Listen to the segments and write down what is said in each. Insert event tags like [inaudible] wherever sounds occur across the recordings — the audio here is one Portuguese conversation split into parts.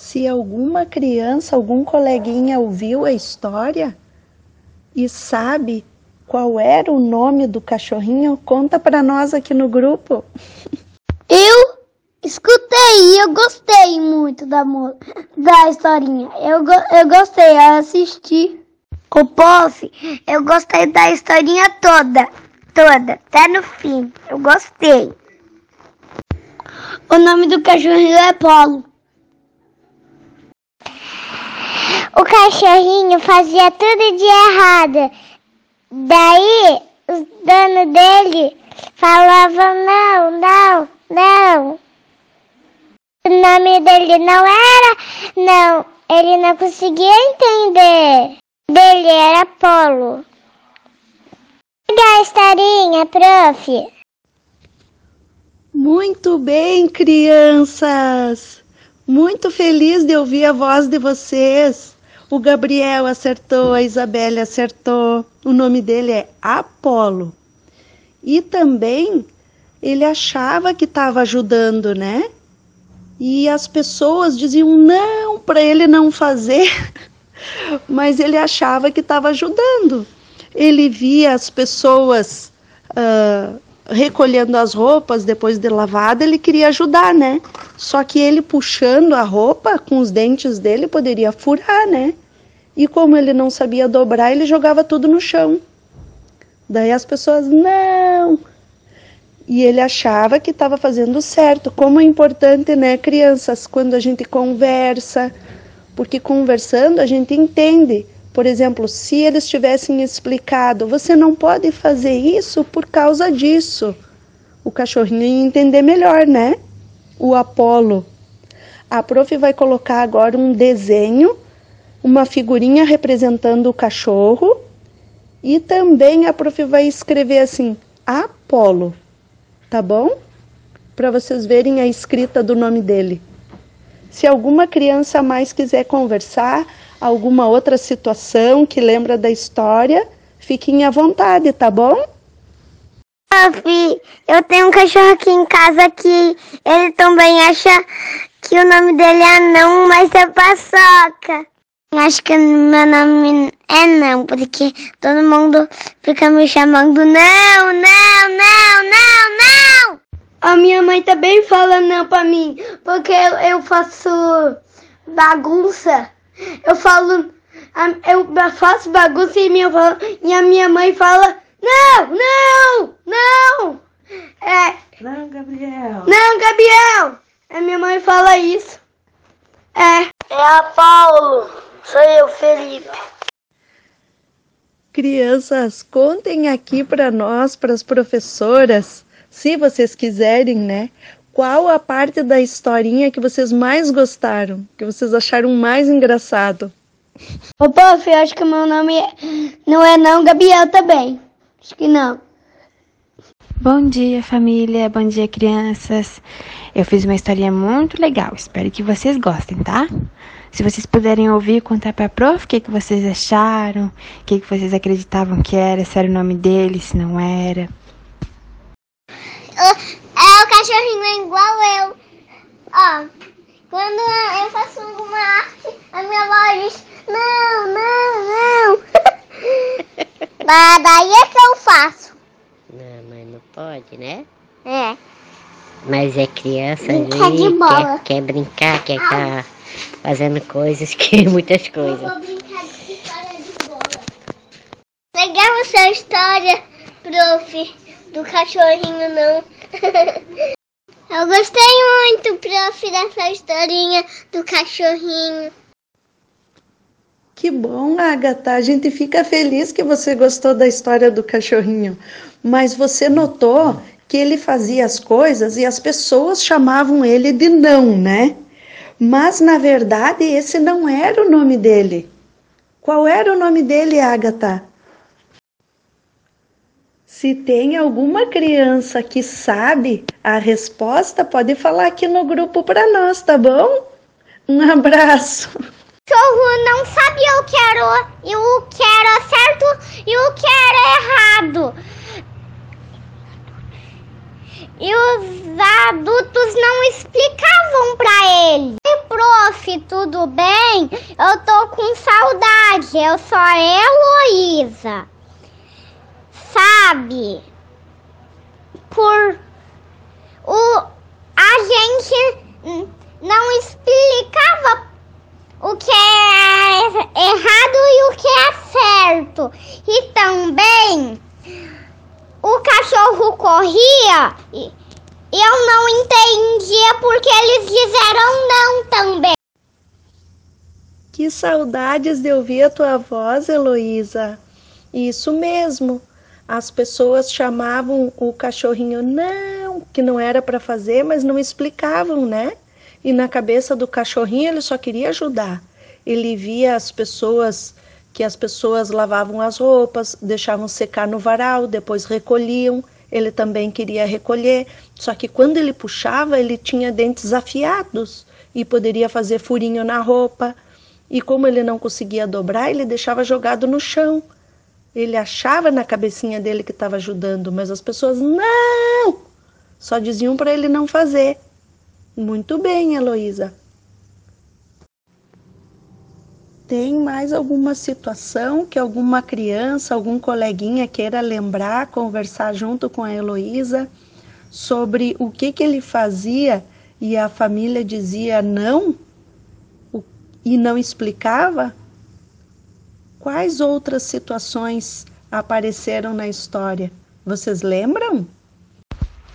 Se alguma criança, algum coleguinha ouviu a história e sabe qual era o nome do cachorrinho, conta para nós aqui no grupo. Eu escutei e eu gostei muito da, da historinha. Eu, eu gostei, eu assisti. O Puff, eu gostei da historinha toda, toda, até no fim. Eu gostei. O nome do cachorrinho é Polo. Cachorrinho fazia tudo de errado. Daí, os donos dele falavam não, não, não. O nome dele não era, não. Ele não conseguia entender. Dele era Polo. Legal a historinha, prof. Muito bem, crianças! Muito feliz de ouvir a voz de vocês. O Gabriel acertou, a Isabelle acertou. O nome dele é Apolo. E também ele achava que estava ajudando, né? E as pessoas diziam não para ele não fazer, [laughs] mas ele achava que estava ajudando. Ele via as pessoas uh, recolhendo as roupas depois de lavada, ele queria ajudar, né? Só que ele puxando a roupa com os dentes dele poderia furar, né? E como ele não sabia dobrar, ele jogava tudo no chão. Daí as pessoas, não! E ele achava que estava fazendo certo. Como é importante, né, crianças, quando a gente conversa, porque conversando a gente entende por exemplo, se eles tivessem explicado, você não pode fazer isso por causa disso, o cachorrinho ia entender melhor, né? O Apolo. A prof vai colocar agora um desenho, uma figurinha representando o cachorro, e também a prof vai escrever assim: Apolo, tá bom? Para vocês verem a escrita do nome dele. Se alguma criança mais quiser conversar, alguma outra situação que lembra da história, fiquem à vontade, tá bom? Prof, eu tenho um cachorro aqui em casa que ele também acha que o nome dele é não, mas é paçoca. Acho que meu nome é não, porque todo mundo fica me chamando não, não, não, não, não. A minha mãe também fala não pra mim, porque eu, eu faço bagunça. Eu falo, eu faço bagunça e, minha, e a minha mãe fala, não, não, não. É. Não, Gabriel. Não, Gabriel. A minha mãe fala isso. É. É a Paulo. Sou eu, Felipe. Crianças, contem aqui para nós, para as professoras, se vocês quiserem, né? Qual a parte da historinha que vocês mais gostaram, que vocês acharam mais engraçado? Ô, Puff, eu acho que o meu nome é... não é não, Gabriel também. Acho que não. Bom dia, família. Bom dia, crianças. Eu fiz uma historinha muito legal. Espero que vocês gostem, tá? Se vocês puderem ouvir, contar pra prof o que, que vocês acharam, o que, que vocês acreditavam que era, se era o nome dele, se não era. É, cachorrinho é igual eu. Ó, quando eu faço alguma arte, a minha avó diz, não, não, não. [laughs] Mas daí é que eu faço. Não, mas não pode, né? É. Mas é criança Brincar ali, de bola. quer, quer brincar, quer estar tá fazendo coisas, [laughs] que muitas Eu coisas. vou brincar de história de bola. Legal essa história, prof, do cachorrinho não. [laughs] Eu gostei muito, prof, dessa historinha do cachorrinho. Que bom, Agatha. A gente fica feliz que você gostou da história do cachorrinho. Mas você notou que ele fazia as coisas e as pessoas chamavam ele de não, né? Mas na verdade esse não era o nome dele. Qual era o nome dele, Agatha? Se tem alguma criança que sabe a resposta, pode falar aqui no grupo para nós, tá bom? Um abraço. cachorro não sabia o que era o que era certo e o que era errado. E os adultos não explicavam para ele. E prof, tu tudo bem? Eu tô com saudade. Eu sou a Heloísa. Sabe? Por o a gente não explicava o que é errado e o que é certo. E também o cachorro corria e eu não entendia porque eles disseram não também. Que saudades de ouvir a tua voz, Heloísa. Isso mesmo. As pessoas chamavam o cachorrinho não, que não era para fazer, mas não explicavam, né? E na cabeça do cachorrinho ele só queria ajudar. Ele via as pessoas que as pessoas lavavam as roupas, deixavam secar no varal, depois recolhiam. Ele também queria recolher, só que quando ele puxava, ele tinha dentes afiados e poderia fazer furinho na roupa. E como ele não conseguia dobrar, ele deixava jogado no chão. Ele achava na cabecinha dele que estava ajudando, mas as pessoas não! Só diziam para ele não fazer. Muito bem, Heloísa. Tem mais alguma situação que alguma criança, algum coleguinha queira lembrar, conversar junto com a Heloísa sobre o que, que ele fazia e a família dizia não e não explicava? Quais outras situações apareceram na história? Vocês lembram?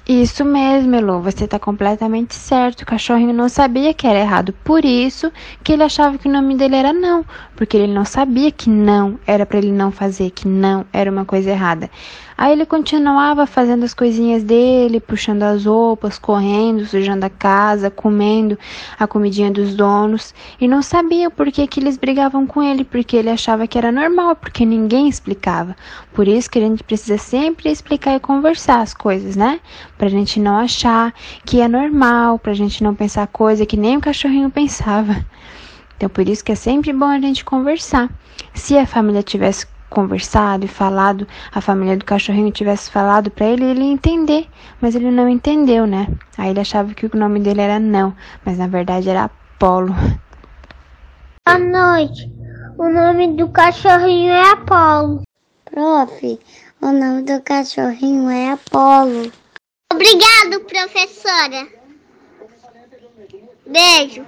Isso mesmo, Elo, você está completamente certo. O cachorrinho não sabia que era errado, por isso que ele achava que o nome dele era não, porque ele não sabia que não era para ele não fazer, que não era uma coisa errada. Aí ele continuava fazendo as coisinhas dele, puxando as roupas, correndo, sujando a casa, comendo a comidinha dos donos e não sabia por que, que eles brigavam com ele, porque ele achava que era normal, porque ninguém explicava. Por isso que a gente precisa sempre explicar e conversar as coisas, né? Pra gente não achar que é normal, pra gente não pensar coisa que nem o cachorrinho pensava. Então, por isso que é sempre bom a gente conversar. Se a família tivesse conversado e falado, a família do cachorrinho tivesse falado para ele, ele ia entender, mas ele não entendeu, né? Aí ele achava que o nome dele era não, mas na verdade era Apolo. Boa noite. O nome do cachorrinho é Apolo. Prof, o nome do cachorrinho é Apolo. Obrigado, professora. Beijo.